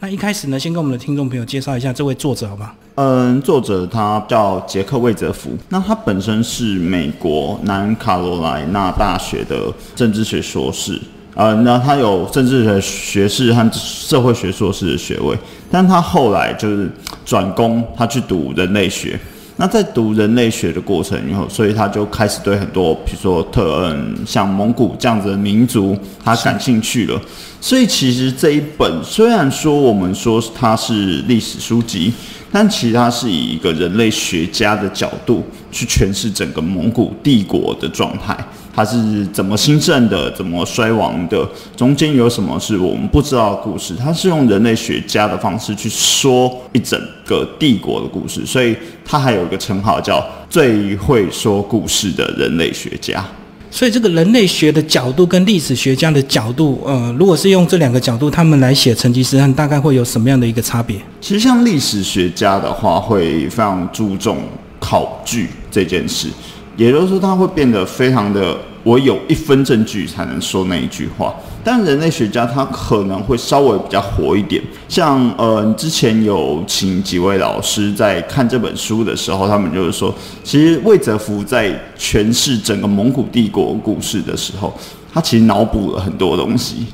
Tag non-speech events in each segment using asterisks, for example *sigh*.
那一开始呢，先跟我们的听众朋友介绍一下这位作者，好吗？嗯，作者他叫杰克·魏泽福，那他本身是美国南卡罗来纳大学的政治学硕士，呃，那他有政治学学士和社会学硕士的学位，但他后来就是转攻，他去读人类学。那在读人类学的过程以后，所以他就开始对很多，比如说特嗯，像蒙古这样子的民族，他感兴趣了。所以其实这一本虽然说我们说它是历史书籍，但其实它是以一个人类学家的角度去诠释整个蒙古帝国的状态。它是怎么兴盛的，怎么衰亡的，中间有什么是我们不知道的故事？它是用人类学家的方式去说一整个帝国的故事，所以它还有一个称号叫最会说故事的人类学家。所以这个人类学的角度跟历史学家的角度，呃，如果是用这两个角度，他们来写成吉思汗，大概会有什么样的一个差别？其实像历史学家的话，会非常注重考据这件事。也就是说，他会变得非常的，我有一分证据才能说那一句话。但人类学家他可能会稍微比较活一点，像呃，之前有请几位老师在看这本书的时候，他们就是说，其实魏泽福在诠释整个蒙古帝国故事的时候，他其实脑补了很多东西。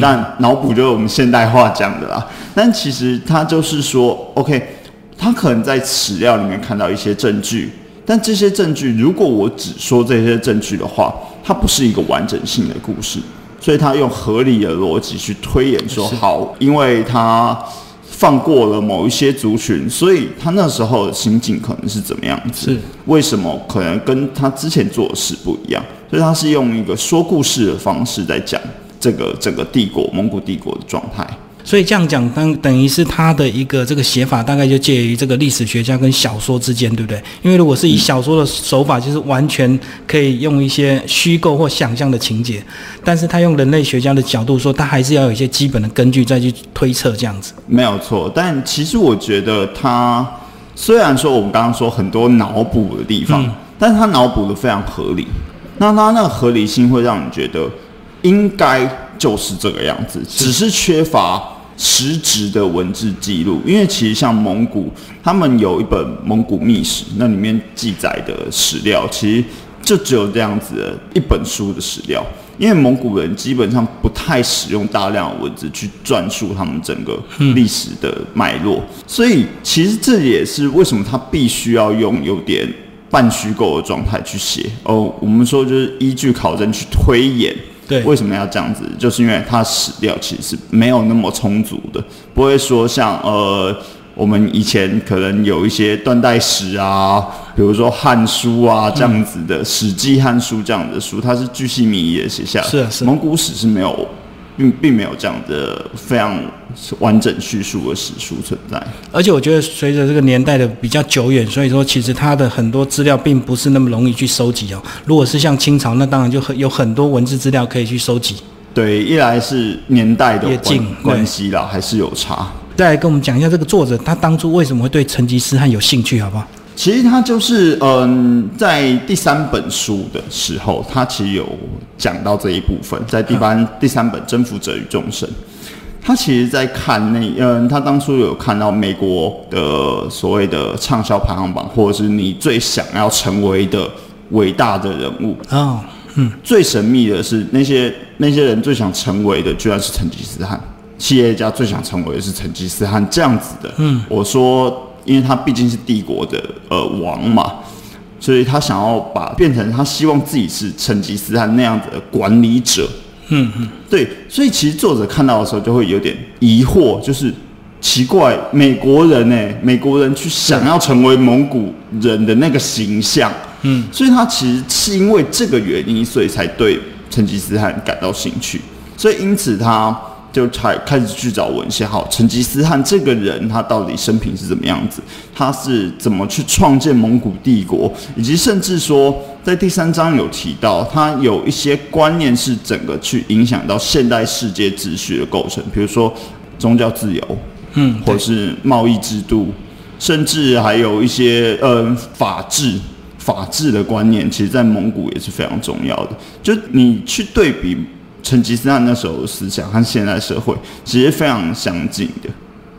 但脑补就是我们现代化讲的啦。但其实他就是说，OK，他可能在史料里面看到一些证据。但这些证据，如果我只说这些证据的话，它不是一个完整性的故事，所以他用合理的逻辑去推演说，好，因为他放过了某一些族群，所以他那时候的心境可能是怎么样子？是为什么可能跟他之前做的事不一样？所以他是用一个说故事的方式在讲这个整个帝国蒙古帝国的状态。所以这样讲，等等于是他的一个这个写法，大概就介于这个历史学家跟小说之间，对不对？因为如果是以小说的手法，就是完全可以用一些虚构或想象的情节，但是他用人类学家的角度说，他还是要有一些基本的根据再去推测这样子。没有错，但其实我觉得他虽然说我们刚刚说很多脑补的地方，但是他脑补的非常合理。那他那个合理性会让你觉得应该就是这个样子，只是缺乏。实质的文字记录，因为其实像蒙古，他们有一本《蒙古秘史》，那里面记载的史料，其实就只有这样子的一本书的史料。因为蒙古人基本上不太使用大量的文字去转述他们整个历史的脉络，所以其实这也是为什么他必须要用有点半虚构的状态去写。哦，我们说就是依据考证去推演。对，为什么要这样子？就是因为它史料其实是没有那么充足的，不会说像呃，我们以前可能有一些断代史啊，比如说《汉书》啊这样子的《史记》《汉书》这样的书，它是巨细靡遗的写下来。是是，蒙古史是没有。并并没有这样的非常完整叙述的史书存在，而且我觉得随着这个年代的比较久远，所以说其实它的很多资料并不是那么容易去收集哦。如果是像清朝，那当然就很有很多文字资料可以去收集。对，一来是年代的关关系啦，还是有差。再来跟我们讲一下这个作者，他当初为什么会对成吉思汗有兴趣，好不好？其实他就是嗯，在第三本书的时候，他其实有讲到这一部分，在第三第三本《征服者与众生》，他其实在看那嗯，他当初有看到美国的所谓的畅销排行榜，或者是你最想要成为的伟大的人物。哦，嗯，最神秘的是那些那些人最想成为的，居然是成吉思汗，企业家最想成为的是成吉思汗这样子的，嗯，我说。因为他毕竟是帝国的呃王嘛，所以他想要把变成他希望自己是成吉思汗那样子的管理者。嗯嗯，对，所以其实作者看到的时候就会有点疑惑，就是奇怪，美国人呢，美国人去想要成为蒙古人的那个形象，嗯，所以他其实是因为这个原因，所以才对成吉思汗感到兴趣，所以因此他。就才开始去找文献，好，成吉思汗这个人他到底生平是怎么样子？他是怎么去创建蒙古帝国？以及甚至说，在第三章有提到，他有一些观念是整个去影响到现代世界秩序的构成，比如说宗教自由，嗯，或是贸易制度，甚至还有一些呃法治、法治的观念，其实在蒙古也是非常重要的。就你去对比。成吉思汗那时候思想和现代社会其实非常相近的，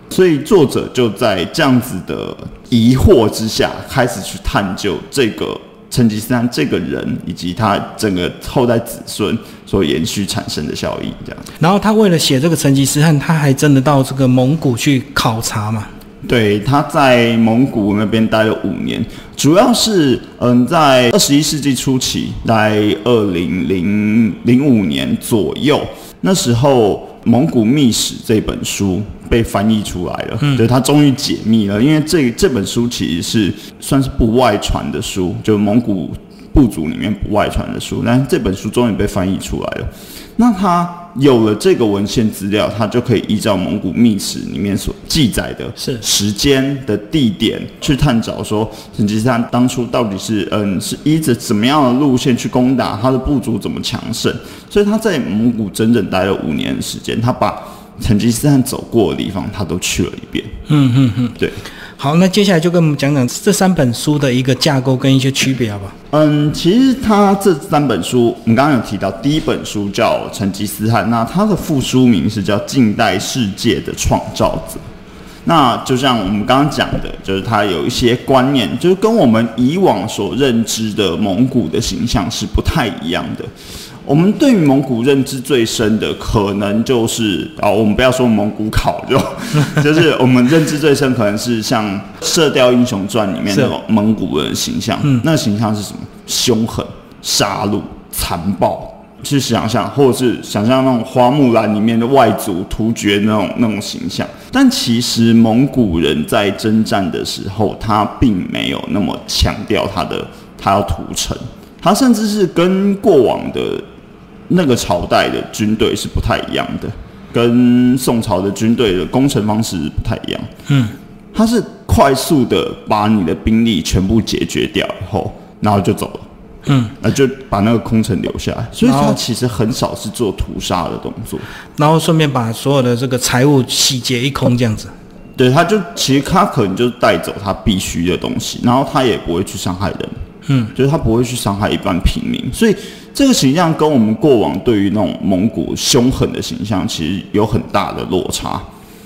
所以作者就在这样子的疑惑之下，开始去探究这个成吉思汗这个人以及他整个后代子孙所延续产生的效应，这样。然后他为了写这个成吉思汗，他还真的到这个蒙古去考察嘛。对，他在蒙古那边待了五年，主要是嗯，在二十一世纪初期，在二零零零五年左右，那时候《蒙古秘史》这本书被翻译出来了，嗯，对，他终于解密了，因为这这本书其实是算是不外传的书，就蒙古部族里面不外传的书，但是这本书终于被翻译出来了。那他有了这个文献资料，他就可以依照蒙古秘史里面所记载的是时间的地点去探找，说成吉思汗当初到底是嗯是依着怎么样的路线去攻打他的部族怎么强盛，所以他在蒙古整整待了五年的时间，他把成吉思汗走过的地方他都去了一遍。嗯嗯嗯，对。好，那接下来就跟我们讲讲这三本书的一个架构跟一些区别，好不好？嗯，其实它这三本书，我们刚刚有提到，第一本书叫《成吉思汗》，那它的副书名是叫《近代世界的创造者》。那就像我们刚刚讲的，就是它有一些观念，就是跟我们以往所认知的蒙古的形象是不太一样的。我们对于蒙古认知最深的，可能就是啊，我们不要说蒙古烤肉 *laughs* 就是我们认知最深，可能是像《射雕英雄传》里面那种蒙古人形象。嗯，那个形象是什么？凶狠、杀戮、残暴。去想象，或者是想象那种花木兰里面的外族突厥那种那种形象。但其实蒙古人在征战的时候，他并没有那么强调他的他要屠城，他甚至是跟过往的。那个朝代的军队是不太一样的，跟宋朝的军队的攻城方式不太一样。嗯，他是快速的把你的兵力全部解决掉以后，然后就走了。嗯，那就把那个空城留下来。所以他其实很少是做屠杀的动作，然后顺便把所有的这个财物洗劫一空，这样子。对，他就其实他可能就是带走他必须的东西，然后他也不会去伤害人。嗯，就是他不会去伤害一般平民，所以。这个形象跟我们过往对于那种蒙古凶狠的形象其实有很大的落差，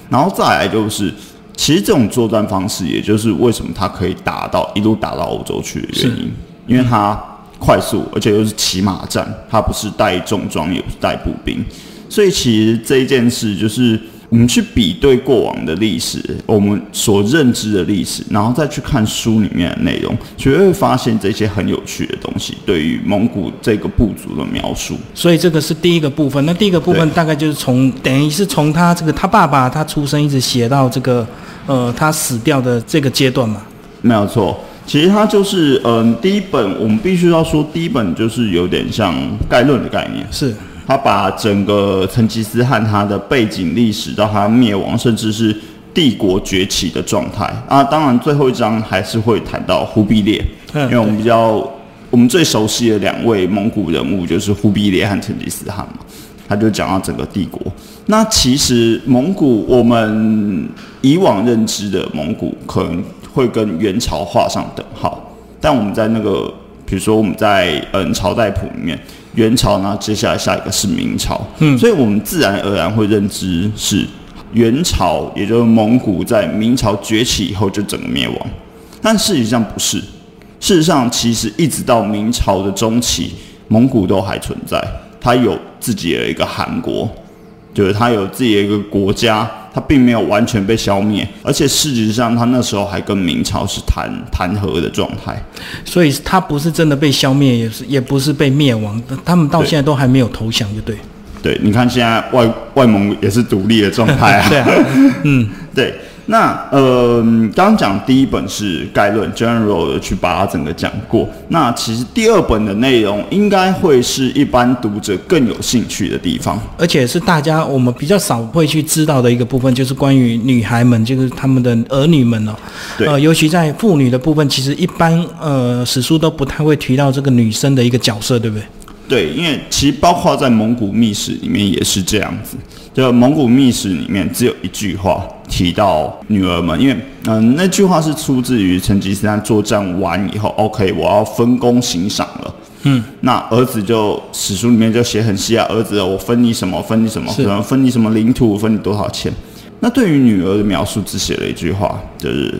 然后再来就是，其实这种作战方式，也就是为什么他可以打到一路打到欧洲去的原因，因为他快速，而且又是骑马战，他不是带重装，也不是带步兵，所以其实这一件事就是。我们去比对过往的历史，我们所认知的历史，然后再去看书里面的内容，就会发现这些很有趣的东西。对于蒙古这个部族的描述，所以这个是第一个部分。那第一个部分大概就是从等于是从他这个他爸爸他出生一直写到这个呃他死掉的这个阶段嘛。没有错，其实他就是嗯第一本，我们必须要说第一本就是有点像概论的概念是。他把整个成吉思汗他的背景历史到他灭亡，甚至是帝国崛起的状态啊。当然，最后一章还是会谈到忽必烈，因为我们比较我们最熟悉的两位蒙古人物就是忽必烈和成吉思汗嘛。他就讲到整个帝国。那其实蒙古我们以往认知的蒙古可能会跟元朝画上等号，但我们在那个比如说我们在嗯朝代谱里面。元朝呢，接下来下一个是明朝，嗯，所以我们自然而然会认知是元朝，也就是蒙古在明朝崛起以后就整个灭亡。但事实上不是，事实上其实一直到明朝的中期，蒙古都还存在，它有自己的一个汗国，就是他有自己的一个国家。他并没有完全被消灭，而且事实上，他那时候还跟明朝是谈谈和的状态，所以他不是真的被消灭，也是也不是被灭亡，他们到现在都还没有投降，就对。对，你看现在外外蒙也是独立的状态啊。*laughs* 对啊，嗯，*laughs* 对。那呃，刚刚讲第一本是概论 （general） 的，去把它整个讲过。那其实第二本的内容应该会是一般读者更有兴趣的地方，而且是大家我们比较少会去知道的一个部分，就是关于女孩们，就是他们的儿女们哦。对。呃，尤其在妇女的部分，其实一般呃史书都不太会提到这个女生的一个角色，对不对？对，因为其实包括在蒙古秘史里面也是这样子。就蒙古秘史里面只有一句话提到女儿们，因为嗯那句话是出自于成吉思汗作战完以后，OK，我要分工行赏了。嗯，那儿子就史书里面就写很细啊，儿子我分你什么，分你什么，可能分你什么领土，分你多少钱。那对于女儿的描述只写了一句话，就是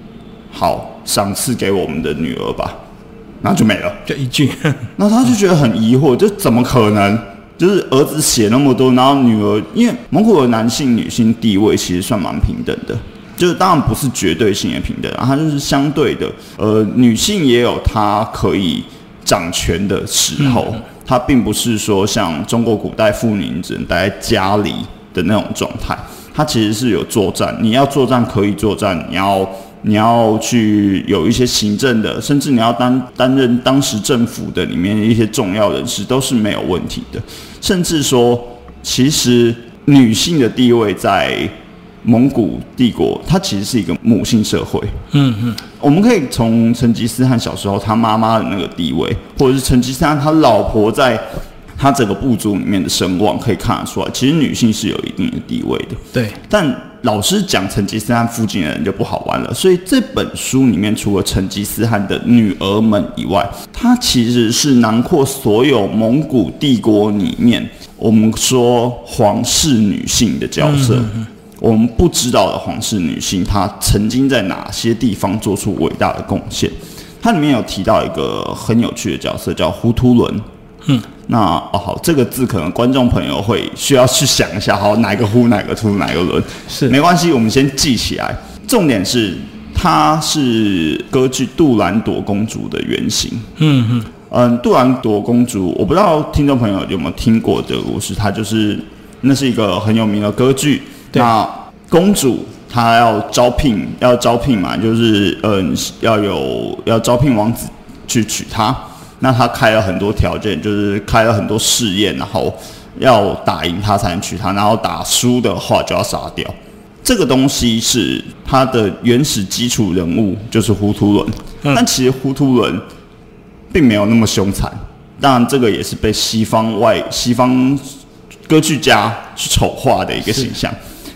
“好，赏赐给我们的女儿吧”，然后就没了。就一句，*laughs* 那他就觉得很疑惑，就怎么可能？就是儿子写那么多，然后女儿，因为蒙古的男性女性地位其实算蛮平等的，就是当然不是绝对性的平等，它就是相对的，呃，女性也有她可以掌权的时候，她并不是说像中国古代妇女只能待在家里的那种状态，她其实是有作战，你要作战可以作战，你要。你要去有一些行政的，甚至你要担担任当时政府的里面的一些重要人士，都是没有问题的。甚至说，其实女性的地位在蒙古帝国，它其实是一个母性社会。嗯嗯，我们可以从成吉思汗小时候他妈妈的那个地位，或者是成吉思汗他老婆在。他整个部族里面的声望可以看得出来，其实女性是有一定的地位的。对，但老师讲成吉思汗附近的人就不好玩了。所以这本书里面除了成吉思汗的女儿们以外，它其实是囊括所有蒙古帝国里面我们说皇室女性的角色。我们不知道的皇室女性，她曾经在哪些地方做出伟大的贡献？它里面有提到一个很有趣的角色，叫胡图伦。嗯。那哦好，这个字可能观众朋友会需要去想一下，好哪个呼哪个突哪个轮是没关系，我们先记起来。重点是她是歌剧《杜兰朵公主》的原型。嗯嗯嗯，杜兰朵公主，我不知道听众朋友有没有听过这个故事。她就是那是一个很有名的歌剧。那公主她要招聘，要招聘嘛，就是嗯要有要招聘王子去娶她。那他开了很多条件，就是开了很多试验，然后要打赢他才能娶她，然后打输的话就要杀掉。这个东西是他的原始基础人物，就是呼图伦。但其实呼图伦并没有那么凶残，当然这个也是被西方外西方歌剧家去丑化的一个形象。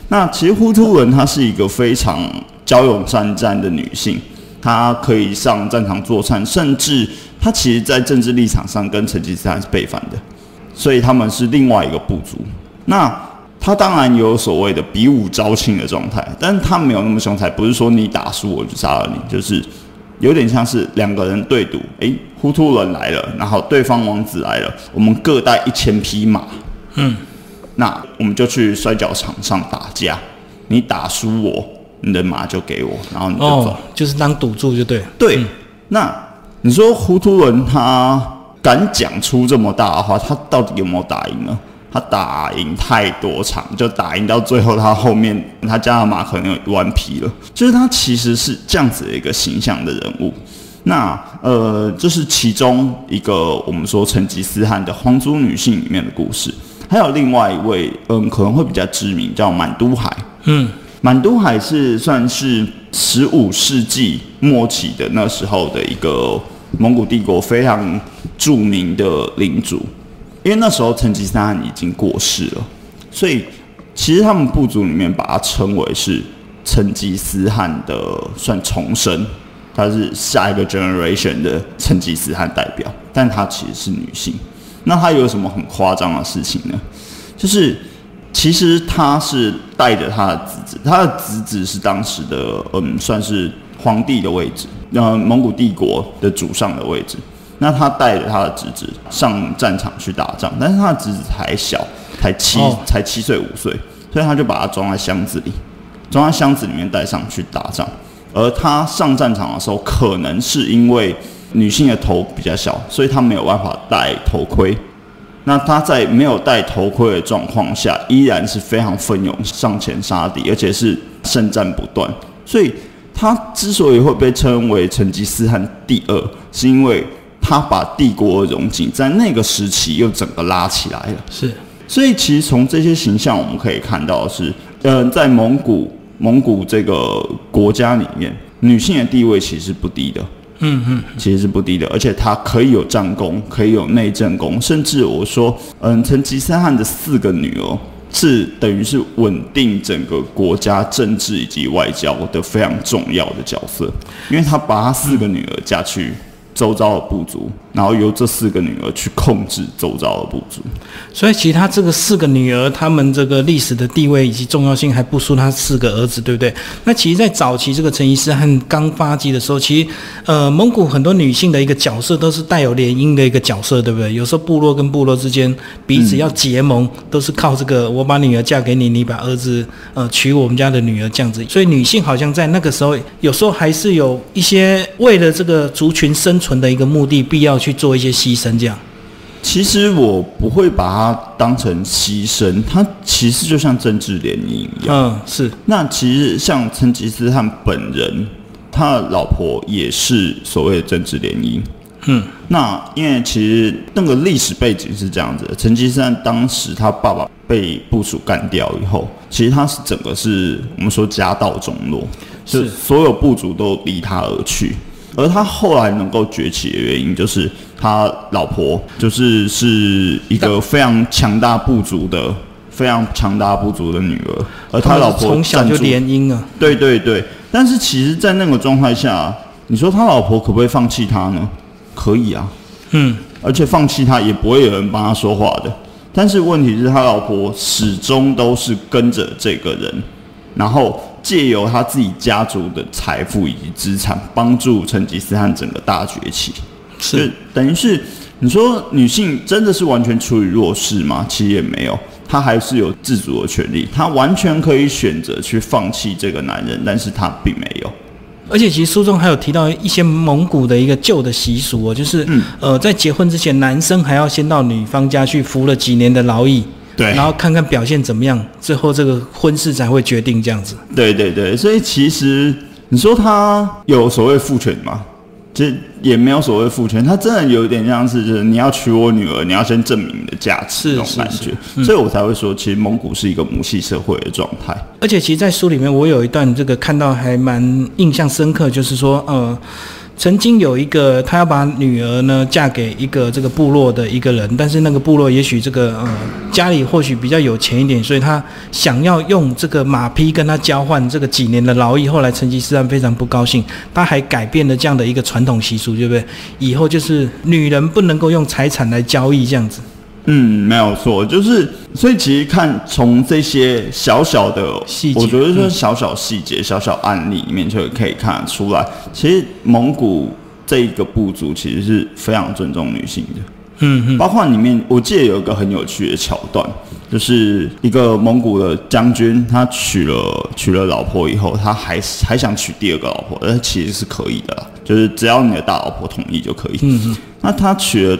那其实呼图伦她是一个非常骁勇善战的女性，她可以上战场作战，甚至。他其实，在政治立场上跟成吉思汗是背反的，所以他们是另外一个部族。那他当然有所谓的比武招亲的状态，但是他没有那么凶残，不是说你打输我就杀了你，就是有点像是两个人对赌。诶，糊涂人来了，然后对方王子来了，我们各带一千匹马，嗯，那我们就去摔跤场上打架，你打输我，你的马就给我，然后你就走，就是当赌注就对。对，那。你说胡图伦他敢讲出这么大的话，他到底有没有打赢呢？他打赢太多场，就打赢到最后，他后面他加的马可能有一万匹了。就是他其实是这样子的一个形象的人物。那呃，这是其中一个我们说成吉思汗的皇族女性里面的故事。还有另外一位，嗯，可能会比较知名，叫满都海。嗯。满都海是算是十五世纪末期的那时候的一个蒙古帝国非常著名的领主，因为那时候成吉思汗已经过世了，所以其实他们部族里面把它称为是成吉思汗的算重生，他是下一个 generation 的成吉思汗代表，但他其实是女性。那他有什么很夸张的事情呢？就是。其实他是带着他的子子，他的侄子是当时的嗯，算是皇帝的位置，呃，蒙古帝国的主上的位置。那他带着他的侄子上战场去打仗，但是他的侄子还小，才七才七岁五岁，所以他就把他装在箱子里，装在箱子里面带上去打仗。而他上战场的时候，可能是因为女性的头比较小，所以他没有办法戴头盔。那他在没有戴头盔的状况下，依然是非常奋勇上前杀敌，而且是胜战不断。所以，他之所以会被称为成吉思汗第二，是因为他把帝国的荣景在那个时期又整个拉起来了。是，所以其实从这些形象我们可以看到是，嗯，在蒙古蒙古这个国家里面，女性的地位其实不低的。嗯嗯，其实是不低的，而且他可以有战功，可以有内政功，甚至我说，嗯，成吉思汗的四个女儿是等于是稳定整个国家政治以及外交的非常重要的角色，因为他把他四个女儿嫁去周遭的部族，然后由这四个女儿去控制周遭的部族。所以其他这个四个女儿，她们这个历史的地位以及重要性还不输她四个儿子，对不对？那其实，在早期这个成吉思汗刚发迹的时候，其实呃，蒙古很多女性的一个角色都是带有联姻的一个角色，对不对？有时候部落跟部落之间彼此要结盟，都是靠这个我把女儿嫁给你，你把儿子呃娶我们家的女儿这样子。所以女性好像在那个时候，有时候还是有一些为了这个族群生存的一个目的，必要去做一些牺牲这样。其实我不会把它当成牺牲，它其实就像政治联姻一样。嗯，是。那其实像成吉思汗本人，他的老婆也是所谓的政治联姻。嗯，那因为其实那个历史背景是这样子的：成吉思汗当时他爸爸被部署干掉以后，其实他是整个是我们说家道中落，是所有部族都离他而去。而他后来能够崛起的原因，就是他老婆就是是一个非常强大部族的、非常强大不足的女儿，而他老婆从小就联姻啊。对对对，但是其实，在那个状态下，你说他老婆可不可以放弃他呢？可以啊，嗯，而且放弃他也不会有人帮他说话的。但是问题是他老婆始终都是跟着这个人，然后。借由他自己家族的财富以及资产，帮助成吉思汗整个大崛起，是等于是你说女性真的是完全处于弱势吗？其实也没有，她还是有自主的权利，她完全可以选择去放弃这个男人，但是她并没有。而且其实书中还有提到一些蒙古的一个旧的习俗哦，就是呃，在结婚之前，男生还要先到女方家去服了几年的劳役。对，然后看看表现怎么样，最后这个婚事才会决定这样子。对对对，所以其实你说他有所谓父权吗？其实也没有所谓父权，他真的有点像是就是你要娶我女儿，你要先证明你的价值这种感觉，所以我才会说，其实蒙古是一个母系社会的状态。而且其实，在书里面我有一段这个看到还蛮印象深刻，就是说呃。曾经有一个，他要把女儿呢嫁给一个这个部落的一个人，但是那个部落也许这个呃家里或许比较有钱一点，所以他想要用这个马匹跟他交换这个几年的劳役。后来成吉思汗非常不高兴，他还改变了这样的一个传统习俗，对不对？以后就是女人不能够用财产来交易这样子。嗯，没有错，就是所以其实看从这些小小的细节，我觉得说小小细节、小小案例里面就可以看得出来，其实蒙古这一个部族其实是非常尊重女性的。嗯嗯，包括里面我记得有一个很有趣的桥段，就是一个蒙古的将军，他娶了娶了老婆以后，他还还想娶第二个老婆，但其实是可以的，就是只要你的大老婆同意就可以。嗯嗯，那他娶了。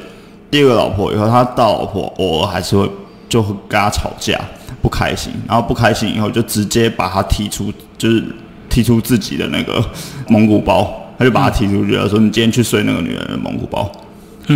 第二个老婆以后，他大老婆偶尔还是会就会跟他吵架，不开心，然后不开心以后就直接把他踢出，就是踢出自己的那个蒙古包，他就把他踢出去了，说你今天去睡那个女人的蒙古包。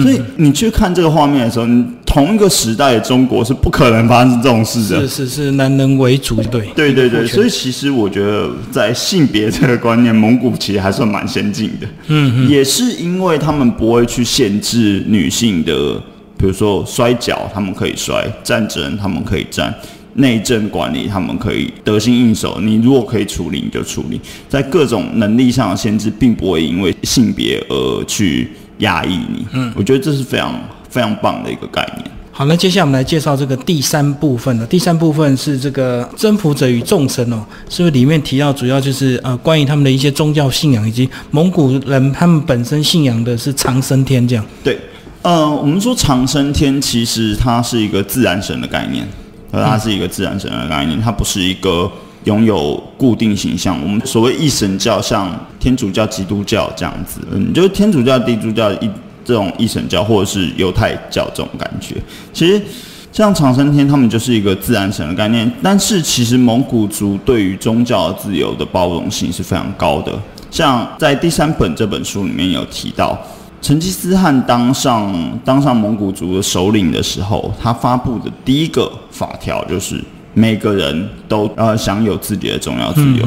所以你去看这个画面的时候，你同一个时代的中国是不可能发生这种事的。是是是，男人为主，对。对对对，所以其实我觉得在性别这个观念，蒙古其实还算蛮先进的。嗯嗯。也是因为他们不会去限制女性的，比如说摔跤，他们可以摔；战争，他们可以战；内政管理，他们可以得心应手。你如果可以处理，你就处理。在各种能力上的限制，并不会因为性别而去。压抑你，嗯，我觉得这是非常非常棒的一个概念。好，那接下来我们来介绍这个第三部分了。第三部分是这个征服者与众生哦，是不是里面提到主要就是呃关于他们的一些宗教信仰，以及蒙古人他们本身信仰的是长生天这样？对，呃，我们说长生天其实它是一个自然神的概念，而它是一个自然神的概念，它不是一个。拥有固定形象，我们所谓一神教，像天主教、基督教这样子，嗯，就是天主教、基督教一这种一神教，或者是犹太教这种感觉。其实像长生天，他们就是一个自然神的概念。但是其实蒙古族对于宗教自由的包容性是非常高的。像在第三本这本书里面有提到，成吉思汗当上当上蒙古族的首领的时候，他发布的第一个法条就是。每个人都呃享有自己的重要自由，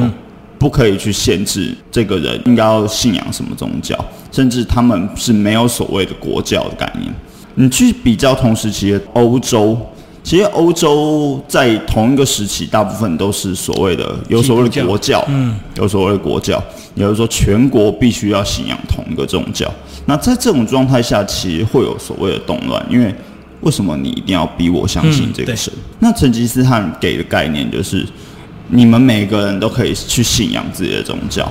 不可以去限制这个人应该要信仰什么宗教，甚至他们是没有所谓的国教的概念。你去比较同时期的欧洲，其实欧洲在同一个时期，大部分都是所谓的有所谓的国教，嗯，有所谓的国教，也就是说全国必须要信仰同一个宗教。那在这种状态下，其实会有所谓的动乱，因为为什么你一定要逼我相信这个神？那成吉思汗给的概念就是，你们每个人都可以去信仰自己的宗教，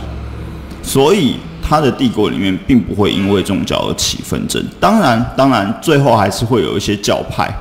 所以他的帝国里面并不会因为宗教而起纷争。当然，当然最后还是会有一些教派。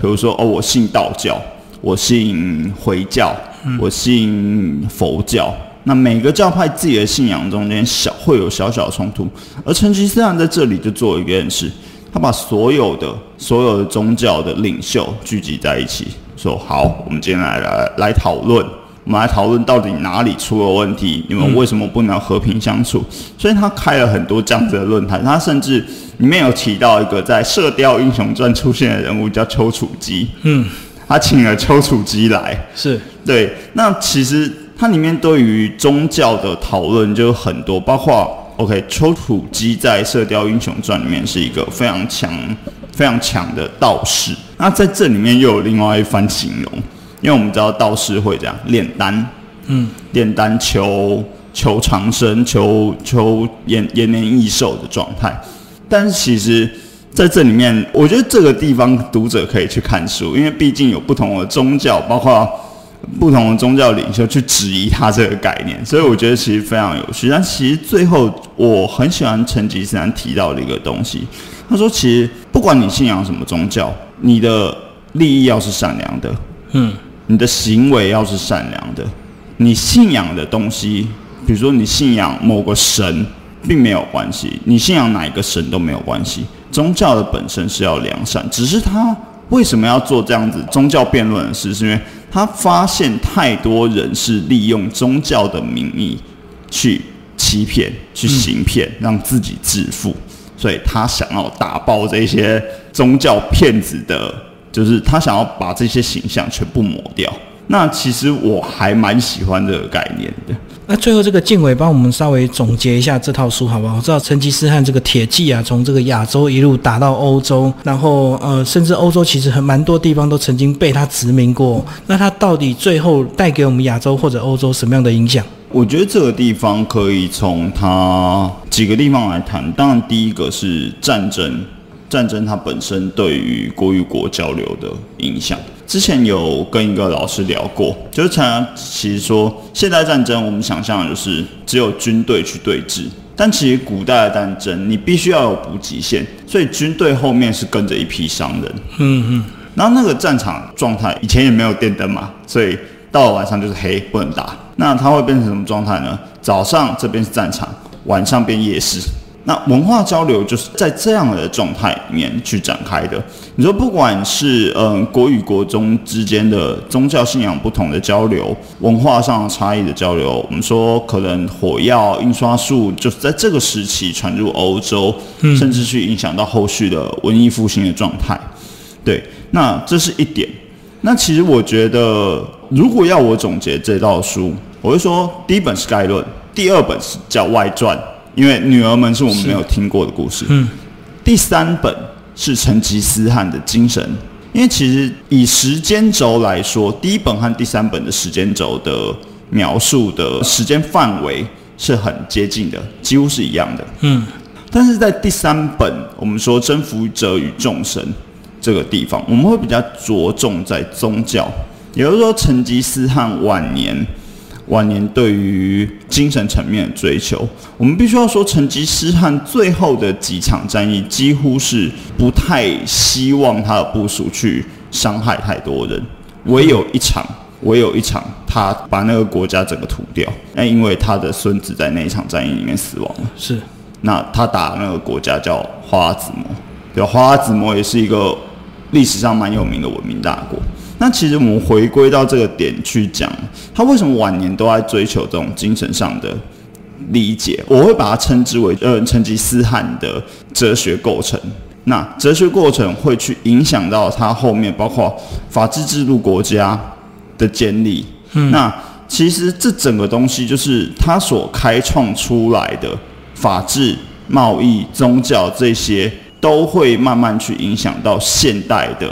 比如说，哦，我信道教，我信回教，我信佛教。那每个教派自己的信仰中间小会有小小的冲突，而成吉思汗在这里就做一件事，他把所有的所有的宗教的领袖聚集在一起，说好，我们今天来来来讨论，我们来讨论到底哪里出了问题，你们为什么不能和平相处？所以他开了很多这样子的论坛，他甚至。里面有提到一个在《射雕英雄传》出现的人物叫丘处机，嗯，他请了丘处机来，是对。那其实它里面对于宗教的讨论就很多，包括 OK，丘处机在《射雕英雄传》里面是一个非常强、非常强的道士。那在这里面又有另外一番形容，因为我们知道道士会这样炼丹，嗯，炼丹求求长生、求求延延年益寿的状态。但是其实，在这里面，我觉得这个地方读者可以去看书，因为毕竟有不同的宗教，包括不同的宗教领袖去质疑他这个概念，所以我觉得其实非常有趣。但其实最后，我很喜欢成吉思汗提到的一个东西，他说：“其实不管你信仰什么宗教，你的利益要是善良的，嗯，你的行为要是善良的，你信仰的东西，比如说你信仰某个神。”并没有关系，你信仰哪一个神都没有关系。宗教的本身是要良善，只是他为什么要做这样子宗教辩论的事？是因为他发现太多人是利用宗教的名义去欺骗、去行骗，让自己致富，所以他想要打爆这些宗教骗子的，就是他想要把这些形象全部抹掉。那其实我还蛮喜欢这个概念的。那最后这个静伟帮我们稍微总结一下这套书好不好？我知道成吉思汗这个铁骑啊，从这个亚洲一路打到欧洲，然后呃，甚至欧洲其实很蛮多地方都曾经被他殖民过。那他到底最后带给我们亚洲或者欧洲什么样的影响？我觉得这个地方可以从他几个地方来谈。当然，第一个是战争，战争它本身对于国与国交流的影响。之前有跟一个老师聊过，就是常其实说现代战争，我们想象的就是只有军队去对峙，但其实古代的战争，你必须要有补给线，所以军队后面是跟着一批商人。嗯嗯。然后那个战场状态，以前也没有电灯嘛，所以到了晚上就是黑，不能打。那它会变成什么状态呢？早上这边是战场，晚上变夜市。那文化交流就是在这样的状态里面去展开的。你说，不管是嗯国与国中之间的宗教信仰不同的交流，文化上差异的交流，我们说可能火药、印刷术就是在这个时期传入欧洲，甚至去影响到后续的文艺复兴的状态。对，那这是一点。那其实我觉得，如果要我总结这套书，我会说，第一本是概论，第二本是叫外传。因为女儿们是我们没有听过的故事。嗯，第三本是成吉思汗的精神。因为其实以时间轴来说，第一本和第三本的时间轴的描述的时间范围是很接近的，几乎是一样的。嗯，但是在第三本，我们说征服者与众神这个地方，我们会比较着重在宗教，也就是说成吉思汗晚年。晚年对于精神层面的追求，我们必须要说，成吉思汗最后的几场战役几乎是不太希望他的部署去伤害太多人，唯有一场，唯有一场，他把那个国家整个屠掉。那因为他的孙子在那一场战役里面死亡了。是，那他打那个国家叫花子模，对，花子模也是一个历史上蛮有名的文明大国。那其实我们回归到这个点去讲，他为什么晚年都在追求这种精神上的理解？我会把它称之为呃成吉思汗的哲学构成。那哲学过程会去影响到他后面包括法治制度国家的建立。那其实这整个东西就是他所开创出来的法治、贸易、宗教这些，都会慢慢去影响到现代的。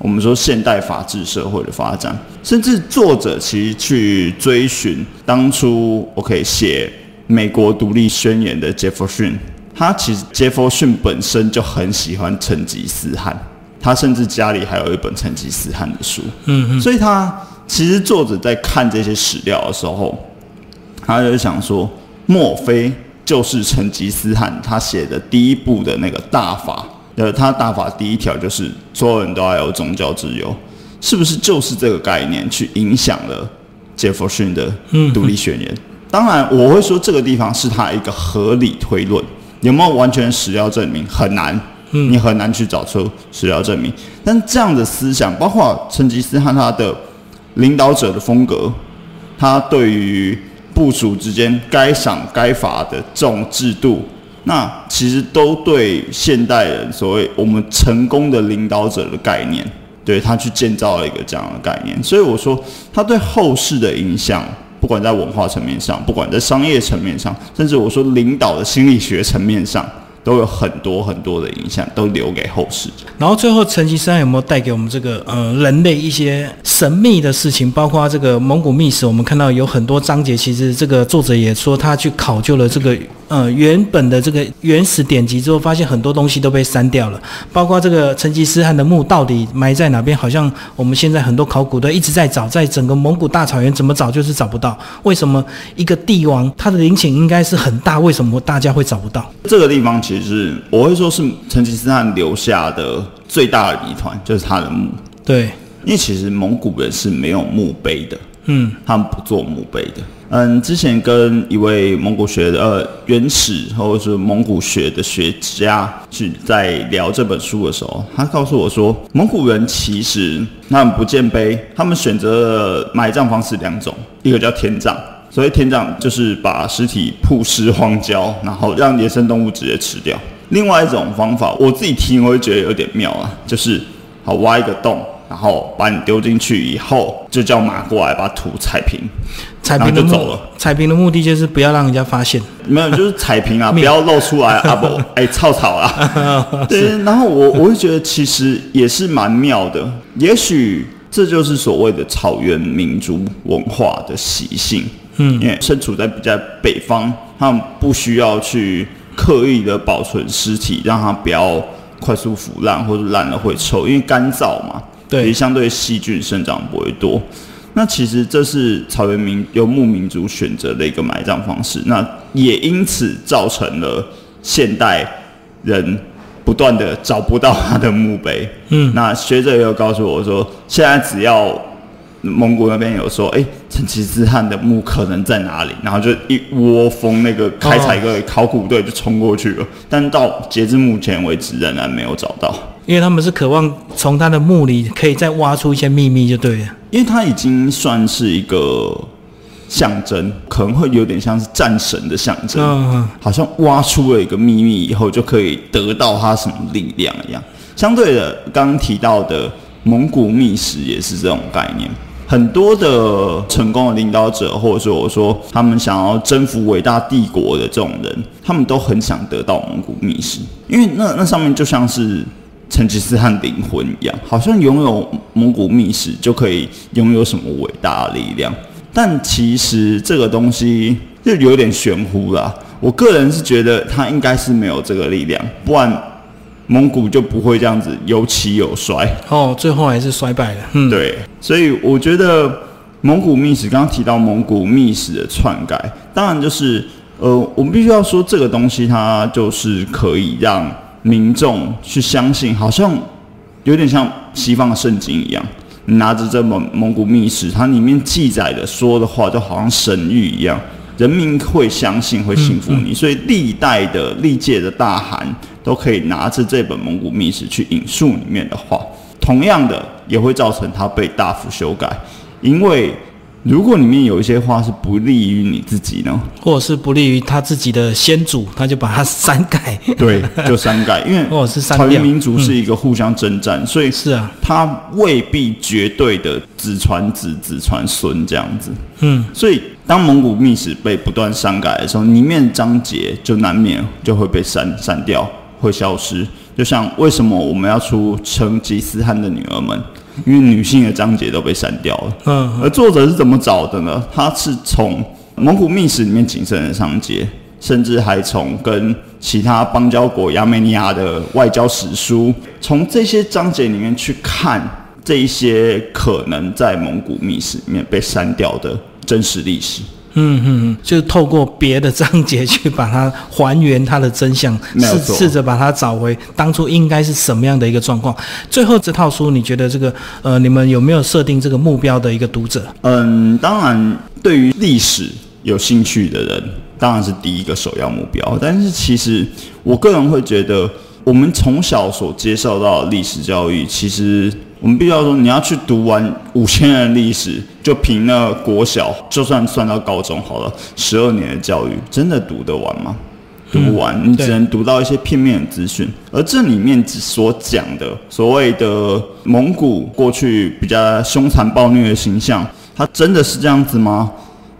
我们说现代法治社会的发展，甚至作者其实去追寻当初 OK 写美国独立宣言的杰弗逊，他其实杰弗逊本身就很喜欢成吉思汗，他甚至家里还有一本成吉思汗的书，嗯嗯，所以他其实作者在看这些史料的时候，他就想说，莫非就是成吉思汗他写的第一部的那个大法？呃，他大法第一条就是所有人都要有宗教自由，是不是就是这个概念去影响了杰弗逊的独立宣言？当然，我会说这个地方是他一个合理推论，有没有完全史料证明很难，你很难去找出史料证明。但这样的思想，包括成吉思汗他的领导者的风格，他对于部署之间该赏该罚的这种制度。那其实都对现代人所谓我们成功的领导者的概念，对他去建造了一个这样的概念，所以我说他对后世的影响，不管在文化层面上，不管在商业层面上，甚至我说领导的心理学层面上。都有很多很多的影响，都留给后世。然后最后，成吉思汗有没有带给我们这个呃人类一些神秘的事情？包括这个蒙古秘史，我们看到有很多章节，其实这个作者也说他去考究了这个呃原本的这个原始典籍之后，发现很多东西都被删掉了。包括这个成吉思汗的墓到底埋在哪边？好像我们现在很多考古队一直在找，在整个蒙古大草原怎么找就是找不到。为什么一个帝王他的陵寝应该是很大，为什么大家会找不到？这个地方？其实我会说是成吉思汗留下的最大的谜团，就是他的墓。对，因为其实蒙古人是没有墓碑的，嗯，他们不做墓碑的。嗯，之前跟一位蒙古学的呃原始或者是蒙古学的学家去在聊这本书的时候，他告诉我说，蒙古人其实他们不建碑，他们选择埋葬方式两种，一个叫天葬。所以天葬就是把尸体曝尸荒郊，然后让野生动物直接吃掉。另外一种方法，我自己听我会觉得有点妙啊，就是好挖一个洞，然后把你丢进去以后，就叫马过来把土踩平，踩平就走了。踩平的目的就是不要让人家发现，没有，就是踩平啊，*laughs* 不要露出来啊不，*laughs* 哎，草草啊。*laughs* 对，然后我我会觉得其实也是蛮妙的，也许这就是所谓的草原民族文化的习性。嗯，因为身处在比较北方，他们不需要去刻意的保存尸体，让它不要快速腐烂或者烂了会臭，因为干燥嘛，对，相对细菌生长不会多。那其实这是草原民游牧民族选择的一个埋葬方式，那也因此造成了现代人不断的找不到他的墓碑。嗯，那学者也有告诉我说，现在只要。蒙古那边有说，哎，成吉思汗的墓可能在哪里？然后就一窝蜂那个开采个考古队就冲过去了，但到截至目前为止仍然没有找到。因为他们是渴望从他的墓里可以再挖出一些秘密，就对了。因为他已经算是一个象征，可能会有点像是战神的象征，嗯，好像挖出了一个秘密以后就可以得到他什么力量一样。相对的，刚刚提到的蒙古秘史也是这种概念。很多的成功的领导者，或者说我说他们想要征服伟大帝国的这种人，他们都很想得到蒙古秘史，因为那那上面就像是成吉思汗灵魂一样，好像拥有蒙古秘史就可以拥有什么伟大的力量。但其实这个东西就有点玄乎啦。我个人是觉得他应该是没有这个力量，不然。蒙古就不会这样子有起有衰哦，最后还是衰败了。嗯，对，所以我觉得蒙古秘史刚刚提到蒙古秘史的篡改，当然就是呃，我们必须要说这个东西它就是可以让民众去相信，好像有点像西方的圣经一样，你拿着这本蒙古秘史，它里面记载的说的话就好像神谕一样，人民会相信，会信服你。所以历代的历届的大汗。都可以拿着这本蒙古秘史去引述里面的话，同样的也会造成它被大幅修改，因为如果里面有一些话是不利于你自己呢，或者是不利于他自己的先祖，他就把它删改。对，就删改，因为或 *laughs* 者是草原民族是一个互相征战，所以是啊，他未必绝对的子传子、子传孙这样子。嗯，所以当蒙古秘史被不断删改的时候，里面章节就难免就会被删删掉。会消失。就像为什么我们要出成吉思汗的女儿们？因为女性的章节都被删掉了。嗯，而作者是怎么找的呢？他是从蒙古秘史里面仅剩的章节，甚至还从跟其他邦交国亚美尼亚的外交史书，从这些章节里面去看这一些可能在蒙古秘史里面被删掉的真实历史。嗯嗯，就是透过别的章节去把它还原它的真相，试试着把它找回当初应该是什么样的一个状况。最后这套书，你觉得这个呃，你们有没有设定这个目标的一个读者？嗯，当然，对于历史有兴趣的人，当然是第一个首要目标。但是，其实我个人会觉得，我们从小所接受到的历史教育，其实我们必须要说，你要去读完五千年的历史，就凭那国小，就算算到高中好了，十二年的教育，真的读得完吗？读不完，你只能读到一些片面的资讯，而这里面只所讲的所谓的蒙古过去比较凶残暴虐的形象，它真的是这样子吗？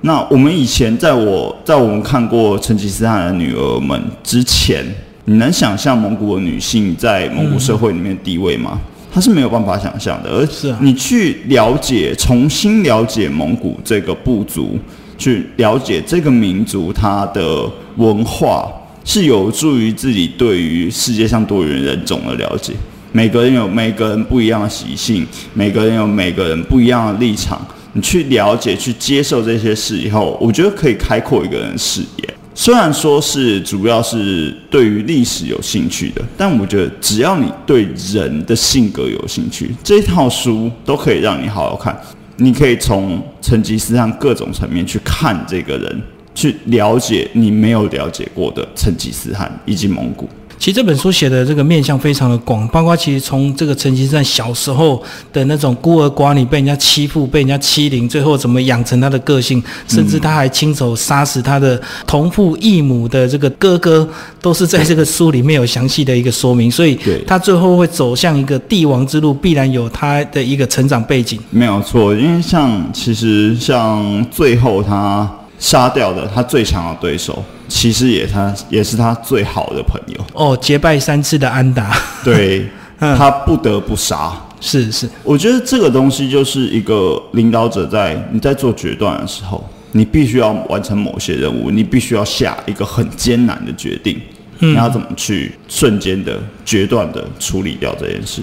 那我们以前在我在我们看过成吉思汗的女儿们之前，你能想象蒙古的女性在蒙古社会里面的地位吗？她是没有办法想象的。而是啊你去了解、重新了解蒙古这个部族，去了解这个民族它的文化，是有助于自己对于世界上多元人种的了解。每个人有每个人不一样的习性，每个人有每个人不一样的立场。你去了解、去接受这些事以后，我觉得可以开阔一个人的视野。虽然说是主要是对于历史有兴趣的，但我觉得只要你对人的性格有兴趣，这套书都可以让你好好看。你可以从成吉思汗各种层面去看这个人，去了解你没有了解过的成吉思汗以及蒙古。其实这本书写的这个面向非常的广，包括其实从这个陈吉思汗小时候的那种孤儿寡女被人家欺负、被人家欺凌，最后怎么养成他的个性，甚至他还亲手杀死他的同父异母的这个哥哥，都是在这个书里面有详细的一个说明。所以对他最后会走向一个帝王之路，必然有他的一个成长背景。没有错，因为像其实像最后他杀掉的他最强的对手，其实也他也是他最好的朋友。哦，结拜三次的安达，对，*laughs* 嗯他不得不杀。是是，我觉得这个东西就是一个领导者在你在做决断的时候，你必须要完成某些任务，你必须要下一个很艰难的决定，你要怎么去瞬间的决断的处理掉这件事？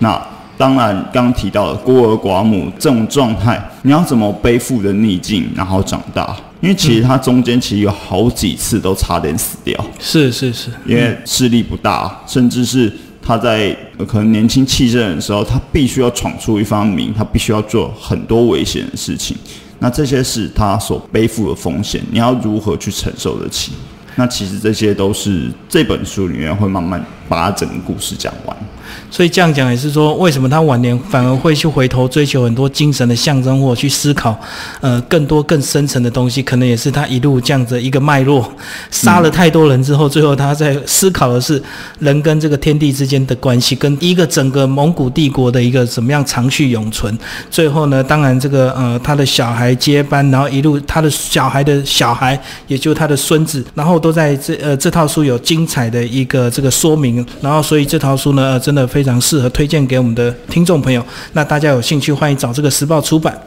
那当然，刚刚提到的孤儿寡母这种状态，你要怎么背负的逆境，然后长大？因为其实他中间其实有好几次都差点死掉。是是是，因为势力不大，甚至是他在呃可能年轻气盛的时候，他必须要闯出一番名，他必须要做很多危险的事情。那这些是他所背负的风险，你要如何去承受得起？那其实这些都是这本书里面会慢慢把它整个故事讲完。所以这样讲也是说，为什么他晚年反而会去回头追求很多精神的象征，或去思考，呃，更多更深层的东西，可能也是他一路这样子一个脉络，杀了太多人之后，最后他在思考的是人跟这个天地之间的关系，跟一个整个蒙古帝国的一个怎么样长续永存。最后呢，当然这个呃他的小孩接班，然后一路他的小孩的小孩，也就是他的孙子，然后都在这呃这套书有精彩的一个这个说明，然后所以这套书呢、呃、真非常适合推荐给我们的听众朋友。那大家有兴趣欢迎找这个时报出版。